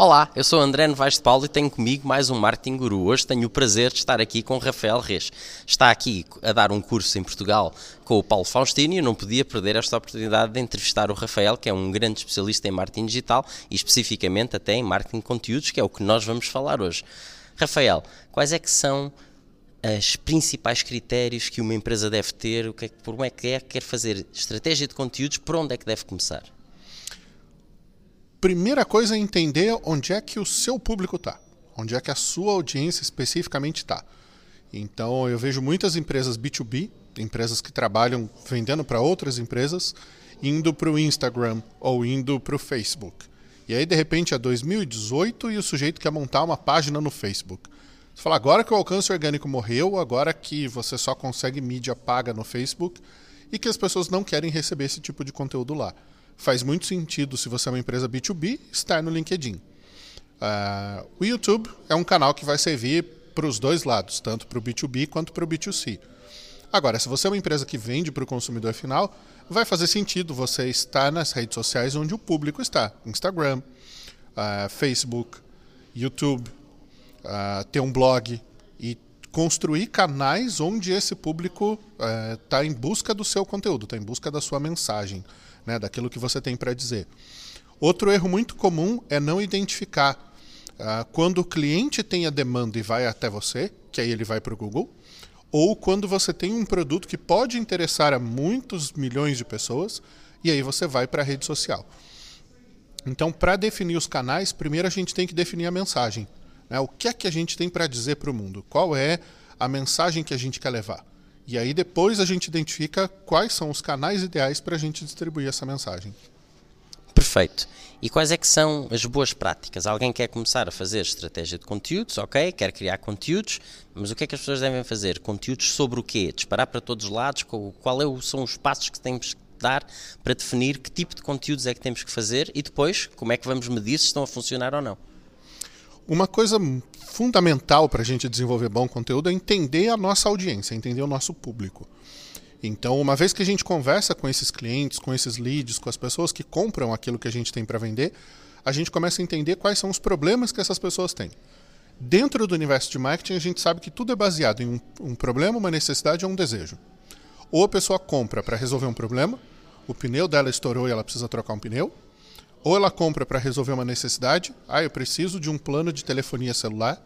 Olá, eu sou André Novaes de Paulo e tenho comigo mais um Marketing Guru. Hoje tenho o prazer de estar aqui com Rafael Reis. Está aqui a dar um curso em Portugal com o Paulo Faustino e eu não podia perder esta oportunidade de entrevistar o Rafael, que é um grande especialista em marketing digital e especificamente até em marketing de conteúdos, que é o que nós vamos falar hoje. Rafael, quais é que são os principais critérios que uma empresa deve ter, o que é, por como é que é que quer fazer estratégia de conteúdos, por onde é que deve começar? Primeira coisa é entender onde é que o seu público está, onde é que a sua audiência especificamente está. Então, eu vejo muitas empresas B2B, empresas que trabalham vendendo para outras empresas, indo para o Instagram ou indo para o Facebook. E aí, de repente, é 2018 e o sujeito quer montar uma página no Facebook. Você fala, agora que o alcance orgânico morreu, agora que você só consegue mídia paga no Facebook e que as pessoas não querem receber esse tipo de conteúdo lá faz muito sentido, se você é uma empresa B2B, estar no LinkedIn. Uh, o YouTube é um canal que vai servir para os dois lados, tanto para o B2B quanto para o B2C. Agora, se você é uma empresa que vende para o consumidor final, vai fazer sentido você estar nas redes sociais onde o público está: Instagram, uh, Facebook, YouTube, uh, ter um blog e construir canais onde esse público está em busca do seu conteúdo, está em busca da sua mensagem né, daquilo que você tem para dizer. Outro erro muito comum é não identificar uh, quando o cliente tem a demanda e vai até você, que aí ele vai para o Google, ou quando você tem um produto que pode interessar a muitos milhões de pessoas e aí você vai para a rede social. Então, para definir os canais, primeiro a gente tem que definir a mensagem. Né? O que é que a gente tem para dizer para o mundo? Qual é a mensagem que a gente quer levar? E aí depois a gente identifica quais são os canais ideais para a gente distribuir essa mensagem. Perfeito. E quais é que são as boas práticas? Alguém quer começar a fazer estratégia de conteúdos, ok, quer criar conteúdos, mas o que é que as pessoas devem fazer? Conteúdos sobre o quê? Disparar para todos os lados? Qual é são os passos que temos que dar para definir que tipo de conteúdos é que temos que fazer e depois como é que vamos medir se estão a funcionar ou não? Uma coisa fundamental para a gente desenvolver bom conteúdo é entender a nossa audiência, entender o nosso público. Então, uma vez que a gente conversa com esses clientes, com esses leads, com as pessoas que compram aquilo que a gente tem para vender, a gente começa a entender quais são os problemas que essas pessoas têm. Dentro do universo de marketing, a gente sabe que tudo é baseado em um, um problema, uma necessidade ou um desejo. Ou a pessoa compra para resolver um problema, o pneu dela estourou e ela precisa trocar um pneu, ou ela compra para resolver uma necessidade, ah, eu preciso de um plano de telefonia celular.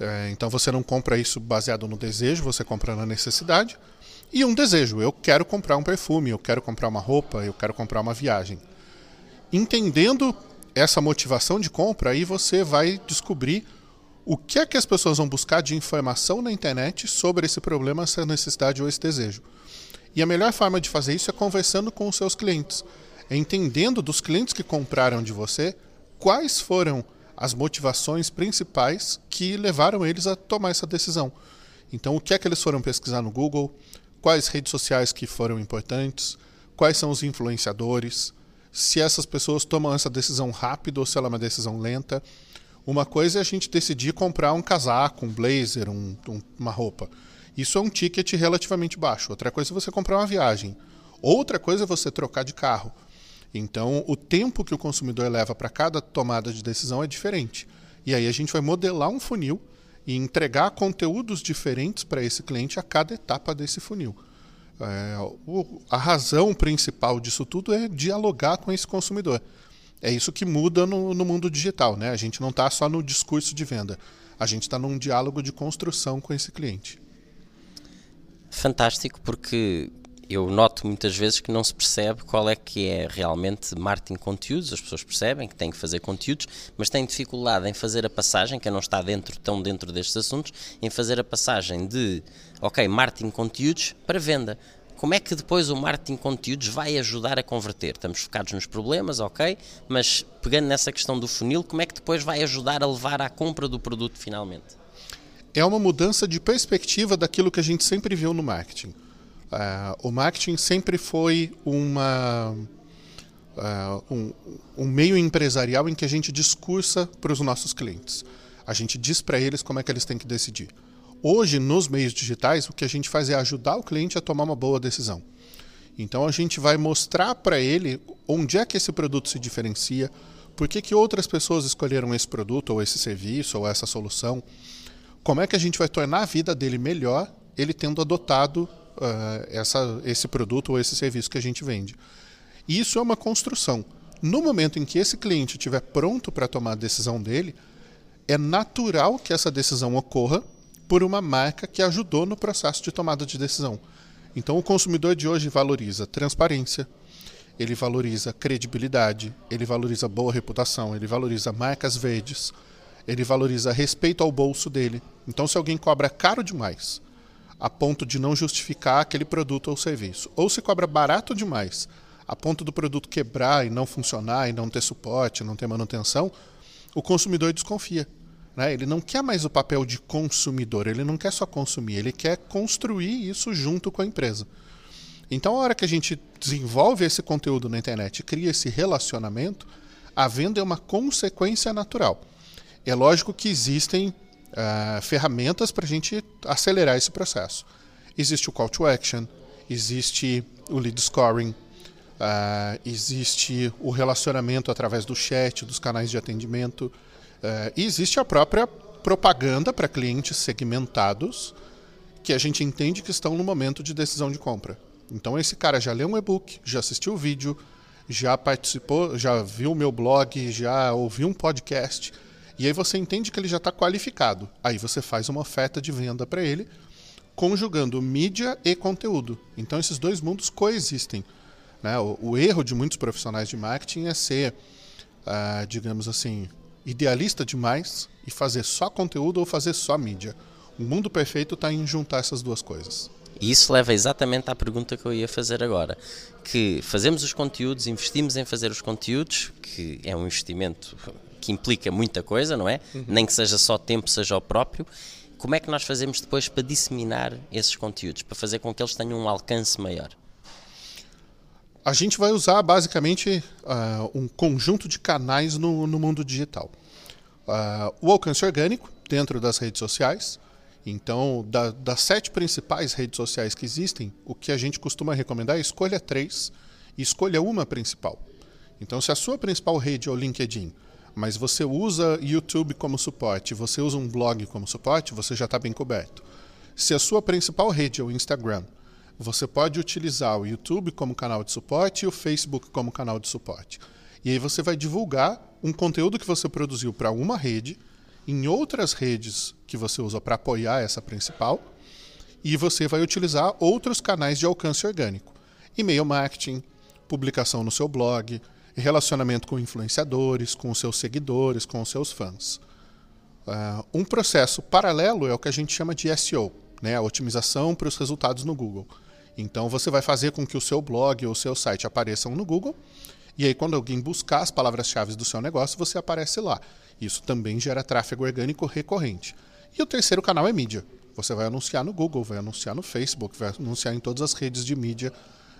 É, então você não compra isso baseado no desejo, você compra na necessidade. E um desejo, eu quero comprar um perfume, eu quero comprar uma roupa, eu quero comprar uma viagem. Entendendo essa motivação de compra, aí você vai descobrir o que é que as pessoas vão buscar de informação na internet sobre esse problema, essa necessidade ou esse desejo. E a melhor forma de fazer isso é conversando com os seus clientes entendendo dos clientes que compraram de você quais foram as motivações principais que levaram eles a tomar essa decisão. Então, o que é que eles foram pesquisar no Google? Quais redes sociais que foram importantes? Quais são os influenciadores? Se essas pessoas tomam essa decisão rápido ou se ela é uma decisão lenta. Uma coisa é a gente decidir comprar um casaco, um blazer, um, um, uma roupa. Isso é um ticket relativamente baixo. Outra coisa é você comprar uma viagem. Outra coisa é você trocar de carro. Então, o tempo que o consumidor leva para cada tomada de decisão é diferente. E aí a gente vai modelar um funil e entregar conteúdos diferentes para esse cliente a cada etapa desse funil. É, o, a razão principal disso tudo é dialogar com esse consumidor. É isso que muda no, no mundo digital. Né? A gente não está só no discurso de venda, a gente está num diálogo de construção com esse cliente. Fantástico, porque eu noto muitas vezes que não se percebe qual é que é realmente marketing conteúdos, as pessoas percebem que têm que fazer conteúdos, mas têm dificuldade em fazer a passagem, que não está dentro, tão dentro destes assuntos, em fazer a passagem de, ok, marketing conteúdos para venda. Como é que depois o marketing conteúdos vai ajudar a converter? Estamos focados nos problemas, ok, mas pegando nessa questão do funil, como é que depois vai ajudar a levar à compra do produto finalmente? É uma mudança de perspectiva daquilo que a gente sempre viu no marketing Uh, o marketing sempre foi uma, uh, um, um, meio empresarial em que a gente discursa para os nossos clientes. A gente diz para eles como é que eles têm que decidir. Hoje, nos meios digitais, o que a gente faz é ajudar o cliente a tomar uma boa decisão. Então, a gente vai mostrar para ele onde é que esse produto se diferencia, Por que, que outras pessoas escolheram esse produto, ou esse serviço, ou essa solução? Como é que a gente vai tornar a vida dele melhor, ele tendo adotado uh, essa, esse produto ou esse serviço que a gente vende? Isso é uma construção. No momento em que esse cliente estiver pronto para tomar a decisão dele, é natural que essa decisão ocorra por uma marca que ajudou no processo de tomada de decisão. Então, o consumidor de hoje valoriza transparência, ele valoriza credibilidade, ele valoriza boa reputação, ele valoriza marcas verdes, ele valoriza respeito ao bolso dele. Então, se alguém cobra caro demais, a ponto de não justificar aquele produto ou serviço, ou se cobra barato demais, a ponto do produto quebrar e não funcionar e não ter suporte, não ter manutenção, o consumidor desconfia. Né? Ele não quer mais o papel de consumidor, ele não quer só consumir, ele quer construir isso junto com a empresa. Então, a hora que a gente desenvolve esse conteúdo na internet cria esse relacionamento, a venda é uma consequência natural. É lógico que existem uh, ferramentas para a gente acelerar esse processo. Existe o call to action, existe o lead scoring, uh, existe o relacionamento através do chat, dos canais de atendimento, uh, e existe a própria propaganda para clientes segmentados que a gente entende que estão no momento de decisão de compra. Então esse cara já leu um e-book, já assistiu o vídeo, já participou, já viu meu blog, já ouviu um podcast. E aí você entende que ele já está qualificado. Aí você faz uma oferta de venda para ele, conjugando mídia e conteúdo. Então esses dois mundos coexistem. Né? O, o erro de muitos profissionais de marketing é ser, uh, digamos assim, idealista demais e fazer só conteúdo ou fazer só mídia. O mundo perfeito está em juntar essas duas coisas. E isso leva exatamente à pergunta que eu ia fazer agora. Que fazemos os conteúdos, investimos em fazer os conteúdos, que é um investimento que implica muita coisa, não é? Uhum. Nem que seja só tempo, seja o próprio. Como é que nós fazemos depois para disseminar esses conteúdos, para fazer com que eles tenham um alcance maior? A gente vai usar basicamente uh, um conjunto de canais no, no mundo digital. Uh, o alcance orgânico dentro das redes sociais, então, da, das sete principais redes sociais que existem, o que a gente costuma recomendar é escolha três e escolha uma principal. Então, se a sua principal rede é o LinkedIn, mas você usa YouTube como suporte, você usa um blog como suporte, você já está bem coberto. Se a sua principal rede é o Instagram, você pode utilizar o YouTube como canal de suporte e o Facebook como canal de suporte. E aí você vai divulgar um conteúdo que você produziu para uma rede em outras redes que você usa para apoiar essa principal, e você vai utilizar outros canais de alcance orgânico: e-mail marketing, publicação no seu blog, relacionamento com influenciadores, com os seus seguidores, com os seus fãs. Uh, um processo paralelo é o que a gente chama de SEO, né, a otimização para os resultados no Google. Então você vai fazer com que o seu blog ou o seu site apareçam no Google, e aí quando alguém buscar as palavras-chave do seu negócio, você aparece lá. Isso também gera tráfego orgânico recorrente. E o terceiro canal é mídia. Você vai anunciar no Google, vai anunciar no Facebook, vai anunciar em todas as redes de mídia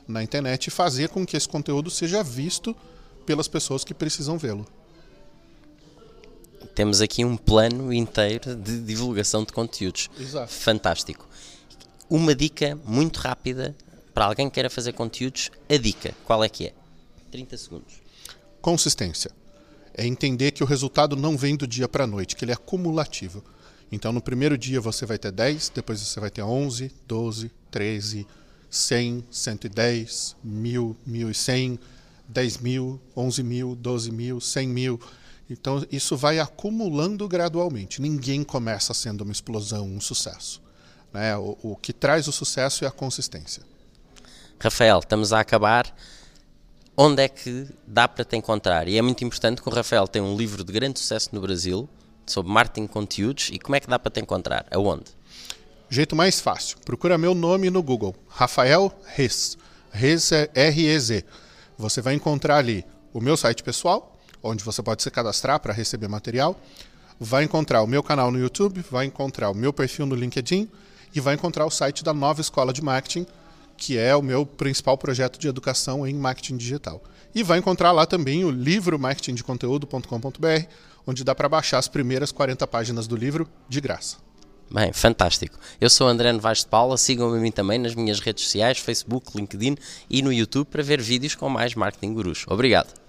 na internet e fazer com que esse conteúdo seja visto pelas pessoas que precisam vê-lo. Temos aqui um plano inteiro de divulgação de conteúdos. Exato. Fantástico. Uma dica muito rápida para alguém que queira fazer conteúdos. A dica, qual é que é? 30 segundos. Consistência é entender que o resultado não vem do dia para a noite, que ele é acumulativo. Então, no primeiro dia você vai ter 10, depois você vai ter 11, 12, 13, 100, 110, 1000, 1100, 10 mil, 11 mil, 12 mil, 100 mil. Então, isso vai acumulando gradualmente. Ninguém começa sendo uma explosão, um sucesso. Né? O, o que traz o sucesso é a consistência. Rafael, estamos a acabar onde é que dá para te encontrar? E é muito importante que o Rafael tem um livro de grande sucesso no Brasil sobre marketing conteúdos e como é que dá para te encontrar? Aonde? Jeito mais fácil. Procura meu nome no Google. Rafael Rez. Rez é R-E-Z. Você vai encontrar ali o meu site pessoal, onde você pode se cadastrar para receber material. Vai encontrar o meu canal no YouTube, vai encontrar o meu perfil no LinkedIn e vai encontrar o site da nova escola de marketing, que é o meu principal projeto de educação em marketing digital. E vai encontrar lá também o livro marketingdeconteúdo.com.br, onde dá para baixar as primeiras 40 páginas do livro de graça. Bem, fantástico. Eu sou André Novaes de Paula, sigam-me a mim também nas minhas redes sociais, Facebook, LinkedIn e no YouTube para ver vídeos com mais marketing gurus. Obrigado.